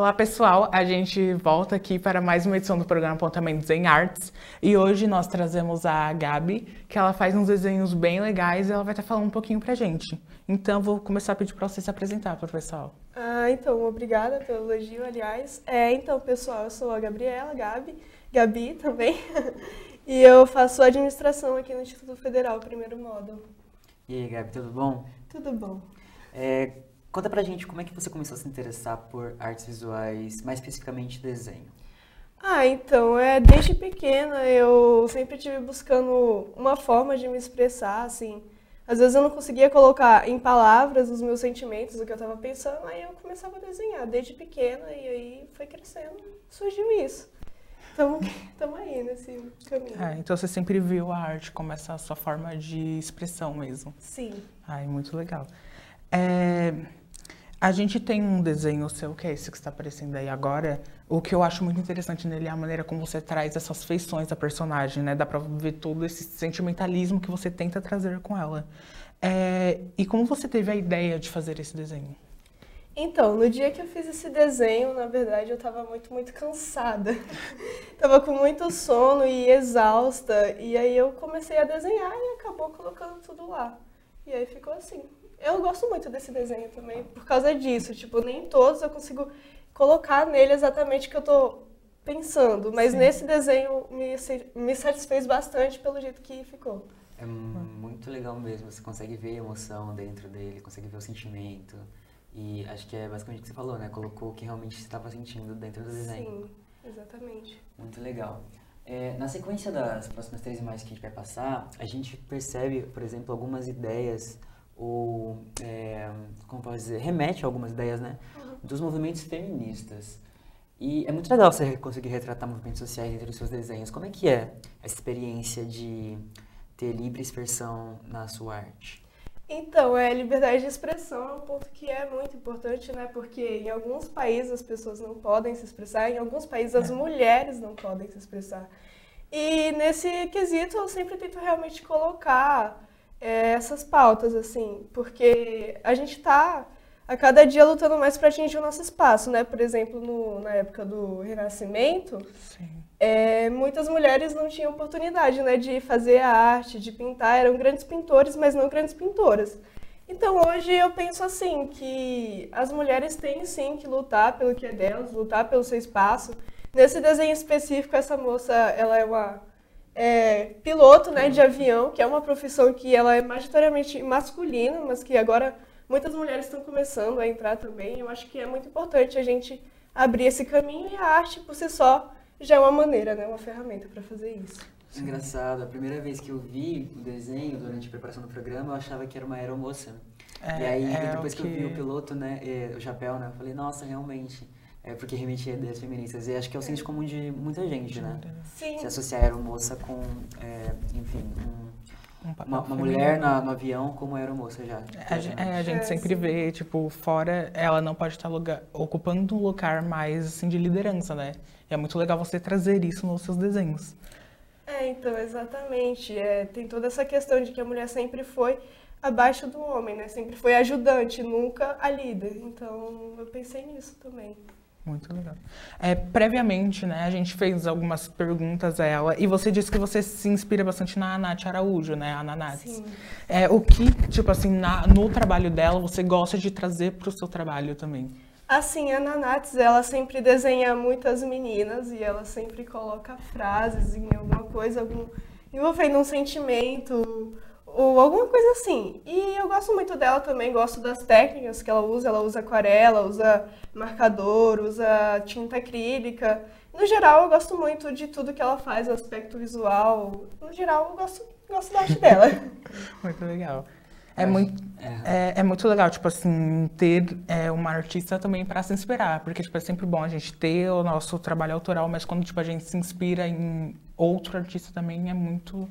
Olá pessoal, a gente volta aqui para mais uma edição do programa Apontamentos em Artes e hoje nós trazemos a Gabi, que ela faz uns desenhos bem legais e ela vai estar falando um pouquinho pra gente. Então vou começar a pedir para você se apresentar para o pessoal. Ah, então, obrigada pelo elogio, aliás. É, então, pessoal, eu sou a Gabriela, Gabi, Gabi também, e eu faço administração aqui no Instituto Federal, primeiro módulo. E aí, Gabi, tudo bom? Tudo bom. É, conta pra gente como é que você começou a se interessar por artes visuais, mais especificamente desenho. Ah, então, é, desde pequena eu sempre tive buscando uma forma de me expressar, assim. Às vezes eu não conseguia colocar em palavras os meus sentimentos, o que eu estava pensando, aí eu começava a desenhar desde pequena e aí foi crescendo, surgiu isso. Estamos aí nesse caminho. É, então você sempre viu a arte como essa sua forma de expressão mesmo. Sim. Ai, muito legal. É, a gente tem um desenho seu, que é esse que está aparecendo aí agora. O que eu acho muito interessante nele é a maneira como você traz essas feições da personagem, né? Dá pra ver todo esse sentimentalismo que você tenta trazer com ela. É, e como você teve a ideia de fazer esse desenho? Então, no dia que eu fiz esse desenho, na verdade, eu estava muito, muito cansada. tava com muito sono e exausta. E aí eu comecei a desenhar e acabou colocando tudo lá. E aí ficou assim. Eu gosto muito desse desenho também por causa disso. Tipo, nem todos eu consigo colocar nele exatamente o que eu tô pensando. Mas Sim. nesse desenho me, me satisfez bastante pelo jeito que ficou. É muito legal mesmo. Você consegue ver a emoção dentro dele, consegue ver o sentimento. E acho que é basicamente o que você falou, né? Colocou o que realmente você estava sentindo dentro do desenho. Sim, exatamente. Muito legal. É, na sequência das próximas três imagens que a gente vai passar, a gente percebe, por exemplo, algumas ideias, ou, é, como posso dizer, remete a algumas ideias, né? Uhum. Dos movimentos feministas. E é muito legal você conseguir retratar movimentos sociais dentro dos seus desenhos. Como é que é essa experiência de ter livre expressão na sua arte? Então, é, liberdade de expressão é um ponto que é muito importante, né? Porque em alguns países as pessoas não podem se expressar, em alguns países as é. mulheres não podem se expressar. E nesse quesito eu sempre tento realmente colocar é, essas pautas, assim, porque a gente está a cada dia lutando mais para atingir o nosso espaço, né? Por exemplo, no, na época do Renascimento, é, muitas mulheres não tinham oportunidade, né, de fazer a arte, de pintar. Eram grandes pintores, mas não grandes pintoras. Então hoje eu penso assim que as mulheres têm sim que lutar pelo que é delas, lutar pelo seu espaço. Nesse desenho específico, essa moça, ela é uma é, piloto, né, de avião, que é uma profissão que ela é majoritariamente masculina, mas que agora muitas mulheres estão começando a entrar também. Eu acho que é muito importante a gente abrir esse caminho e a arte por si só já é uma maneira, né, uma ferramenta para fazer isso. Engraçado, a primeira vez que eu vi o desenho durante a preparação do programa, eu achava que era uma aeromoça. É, e aí, é depois que... que... eu vi o piloto, né, o chapéu, né, eu falei, nossa, realmente. É porque remetia a ideias feministas. E acho que é o senso comum de muita gente, né? Sim. Se associar a aeromoça com, é, enfim, um uma, uma mulher na, no avião como aeromoça já. É, a, é, a gente sempre vê, tipo, fora, ela não pode estar lugar, ocupando um lugar mais, assim, de liderança, né? E é muito legal você trazer isso nos seus desenhos. É, então, exatamente. É, tem toda essa questão de que a mulher sempre foi abaixo do homem, né? Sempre foi ajudante, nunca a líder. Então, eu pensei nisso também. Muito legal. É, previamente, né, a gente fez algumas perguntas a ela e você disse que você se inspira bastante na Nath Araújo, né, a Nath. Sim. É, o que, tipo assim, na, no trabalho dela você gosta de trazer para o seu trabalho também? Assim, a Nanates, ela sempre desenha muitas meninas e ela sempre coloca frases em alguma coisa, algum, envolvendo um sentimento, ou alguma coisa assim. E eu gosto muito dela também, gosto das técnicas que ela usa. Ela usa aquarela, usa marcador, usa tinta acrílica. No geral, eu gosto muito de tudo que ela faz, o aspecto visual. No geral, eu gosto, gosto da arte dela. muito legal. É muito, é. é, é, muito legal, tipo assim, ter é, uma artista também para se inspirar, porque tipo, é sempre bom a gente ter o nosso trabalho autoral, mas quando tipo, a gente se inspira em outro artista também é muito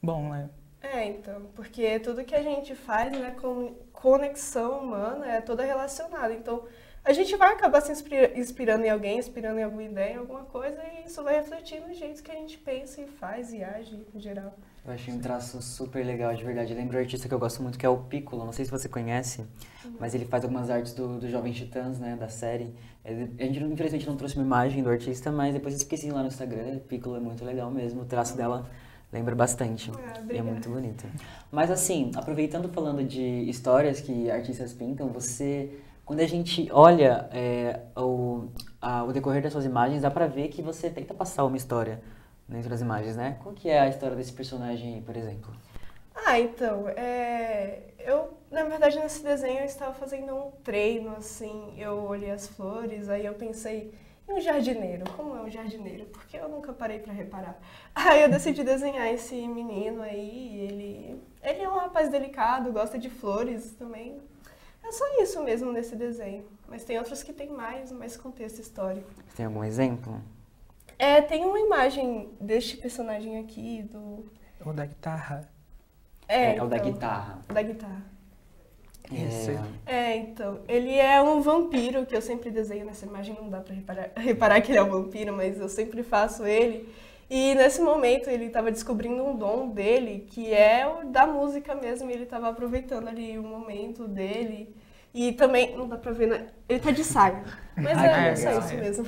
bom, né? É, então, porque tudo que a gente faz, né, com conexão humana é toda relacionada. Então, a gente vai acabar se inspirando em alguém, inspirando em alguma ideia, em alguma coisa, e isso vai refletir no jeito que a gente pensa e faz e age em geral. Eu achei um traço super legal, de verdade. Eu lembro um artista que eu gosto muito, que é o Piccolo. Não sei se você conhece, uhum. mas ele faz algumas artes do, do Jovem Titãs, né, da série. Ele, a gente, infelizmente, não trouxe uma imagem do artista, mas depois eu esqueci lá no Instagram. Piccolo é muito legal mesmo. O traço dela lembra bastante. Ah, e é muito bonito. Mas, assim, aproveitando falando de histórias que artistas pintam, você quando a gente olha é, o, a, o decorrer das suas imagens, dá pra ver que você tenta passar uma história dentro das imagens, né? Qual que é a história desse personagem aí, por exemplo? Ah, então, é... eu, na verdade, nesse desenho eu estava fazendo um treino, assim, eu olhei as flores, aí eu pensei um jardineiro, como é um jardineiro? Porque eu nunca parei para reparar. Aí eu decidi desenhar esse menino aí, ele, ele é um rapaz delicado, gosta de flores também, é só isso mesmo nesse desenho. Mas tem outros que tem mais, mais contexto histórico. Tem algum exemplo? É, tem uma imagem deste personagem aqui, do... O da guitarra. É, é, então, o da então, guitarra. Da guitarra. Esse. É, então, ele é um vampiro que eu sempre desenho nessa imagem, não dá pra reparar, reparar que ele é um vampiro, mas eu sempre faço ele. E nesse momento ele estava descobrindo um dom dele, que é o da música mesmo, e ele estava aproveitando ali o momento dele. E também, não dá pra ver, né? Ele tá de saia. Mas é, é, só isso mesmo.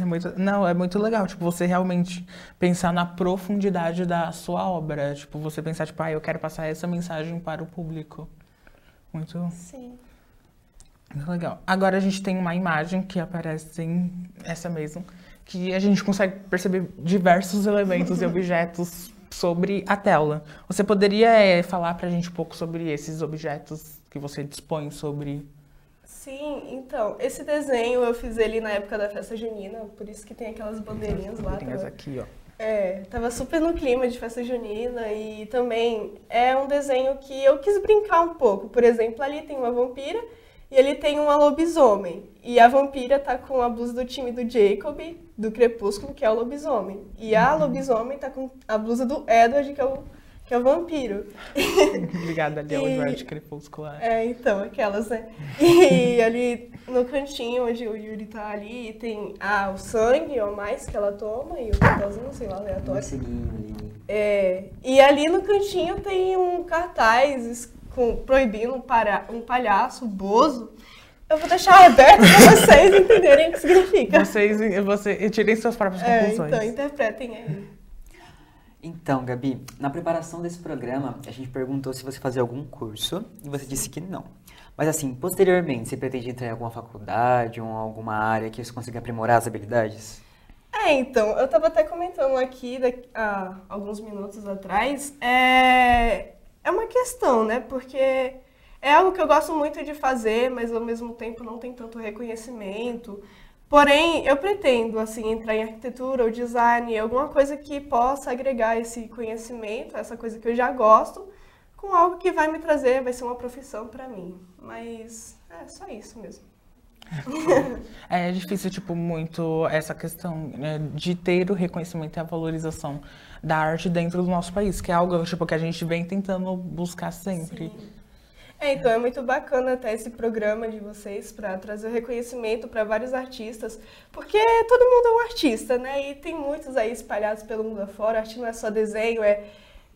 É muito, não, é muito legal, tipo, você realmente pensar na profundidade da sua obra. Tipo, você pensar, tipo, ah, eu quero passar essa mensagem para o público. Muito. Sim. Muito legal. Agora a gente tem uma imagem que aparece em essa mesmo, que a gente consegue perceber diversos elementos e objetos sobre a tela. Você poderia é, falar para a gente um pouco sobre esses objetos que você dispõe sobre? Sim, então, esse desenho eu fiz ele na época da festa junina, por isso que tem aquelas bandeirinhas lá. Bandeirinhas aqui, ó. É, tava super no clima de festa junina e também é um desenho que eu quis brincar um pouco. Por exemplo, ali tem uma vampira e ele tem uma lobisomem. E a vampira tá com a blusa do time do Jacob, do Crepúsculo, que é o lobisomem. E a uhum. lobisomem tá com a blusa do Edward, que é o, é o vampiro. Obrigada ali ao Edward Crepúsculo. É. é, então, aquelas, né? E ali no cantinho onde o Yuri tá ali, tem ah, o sangue ou mais que ela toma e o papelzinho, sei lá, aleatório. É, e ali no cantinho tem um cartaz com, proibindo um, para, um palhaço, bozo, eu vou deixar aberto para vocês entenderem o que significa. Vocês você, tirem suas próprias é, conclusões. Então, interpretem aí. Então, Gabi, na preparação desse programa, a gente perguntou se você fazia algum curso e você disse que não. Mas assim, posteriormente, você pretende entrar em alguma faculdade ou alguma área que você consiga aprimorar as habilidades? É, então, eu estava até comentando aqui há alguns minutos atrás, é, é uma questão, né? Porque é algo que eu gosto muito de fazer, mas ao mesmo tempo não tem tanto reconhecimento. Porém, eu pretendo assim entrar em arquitetura ou design, alguma coisa que possa agregar esse conhecimento, essa coisa que eu já gosto, com algo que vai me trazer, vai ser uma profissão para mim. Mas é só isso mesmo. É difícil, tipo, muito essa questão né, de ter o reconhecimento e a valorização da arte dentro do nosso país, que é algo tipo, que a gente vem tentando buscar sempre. Sim. É, então é muito bacana até esse programa de vocês para trazer o reconhecimento para vários artistas, porque todo mundo é um artista, né? E tem muitos aí espalhados pelo mundo afora. A arte não é só desenho, é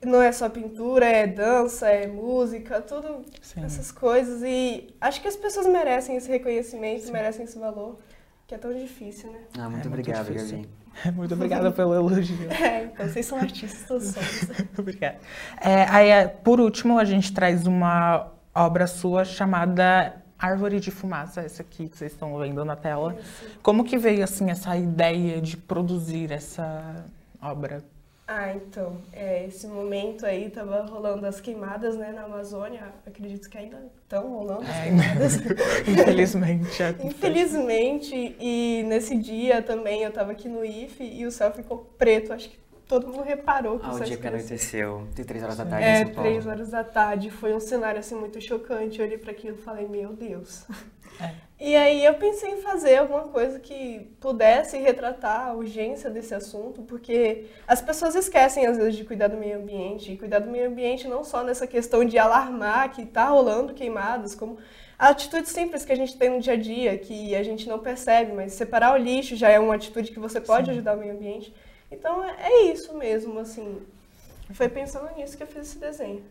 não é só pintura, é dança, é música, tudo Sim. essas coisas. E acho que as pessoas merecem esse reconhecimento, Sim. merecem esse valor, que é tão difícil, né? Ah, muito é obrigado, Gabi. Muito obrigada pelo elogio. É, então vocês são artistas somos. Obrigada. É, aí, é, por último, a gente traz uma obra sua chamada Árvore de Fumaça, essa aqui que vocês estão vendo na tela. Como que veio, assim, essa ideia de produzir essa obra? Ah, então, é, esse momento aí tava rolando as queimadas, né, na Amazônia. Acredito que ainda estão rolando as é, queimadas. Infelizmente. É. Infelizmente, e nesse dia também eu tava aqui no IFE e o céu ficou preto. Acho que todo mundo reparou que ah, o dia que anoiteceu, de três horas da tarde É, três horas da tarde. Foi um cenário, assim, muito chocante. Eu olhei para aquilo e falei, meu Deus. É. E aí eu pensei em fazer alguma coisa que pudesse retratar a urgência desse assunto, porque as pessoas esquecem às vezes de cuidar do meio ambiente, e cuidar do meio ambiente não só nessa questão de alarmar que está rolando queimadas, como atitudes simples que a gente tem no dia a dia, que a gente não percebe, mas separar o lixo já é uma atitude que você pode Sim. ajudar o meio ambiente. Então é, é isso mesmo, assim. Foi pensando nisso que eu fiz esse desenho.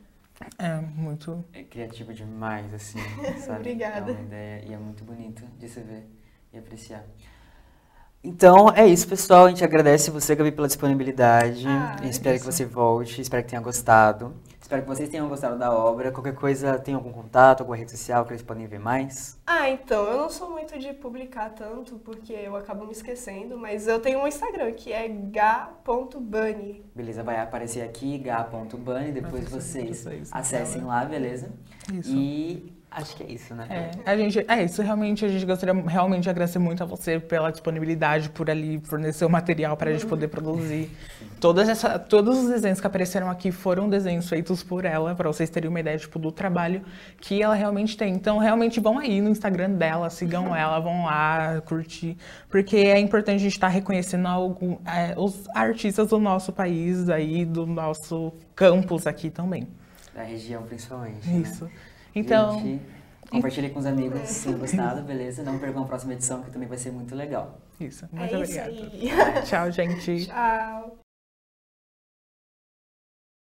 É, muito. É criativo demais, assim, sabe? Obrigada. É uma ideia e é muito bonito de se ver e apreciar. Então, é isso, pessoal. A gente agradece você, Gabi, pela disponibilidade. Ah, espero que você volte, espero que tenha gostado. Espero que vocês tenham gostado da obra. Qualquer coisa, tem algum contato, alguma rede social que eles podem ver mais? Ah, então, eu não sou muito de publicar tanto, porque eu acabo me esquecendo, mas eu tenho um Instagram, que é ga.bunny. Beleza, vai aparecer aqui, ga.bunny, depois vocês acessem lá, beleza? Isso. E Acho que é isso, né? É, a gente, é isso, realmente a gente gostaria realmente de agradecer muito a você pela disponibilidade, por ali fornecer o material para a gente poder produzir. Todas essa, todos os desenhos que apareceram aqui foram desenhos feitos por ela, para vocês terem uma ideia tipo, do trabalho que ela realmente tem. Então, realmente vão aí no Instagram dela, sigam ela, vão lá curtir, porque é importante a gente estar tá reconhecendo algum, é, os artistas do nosso país, aí, do nosso campus aqui também. Da região, principalmente. Isso. Né? Então. Gente, compartilhe com os amigos se tenham gostado, beleza? Não percam a próxima edição, que também vai ser muito legal. Isso. Muito é obrigada. Tchau, gente. Tchau.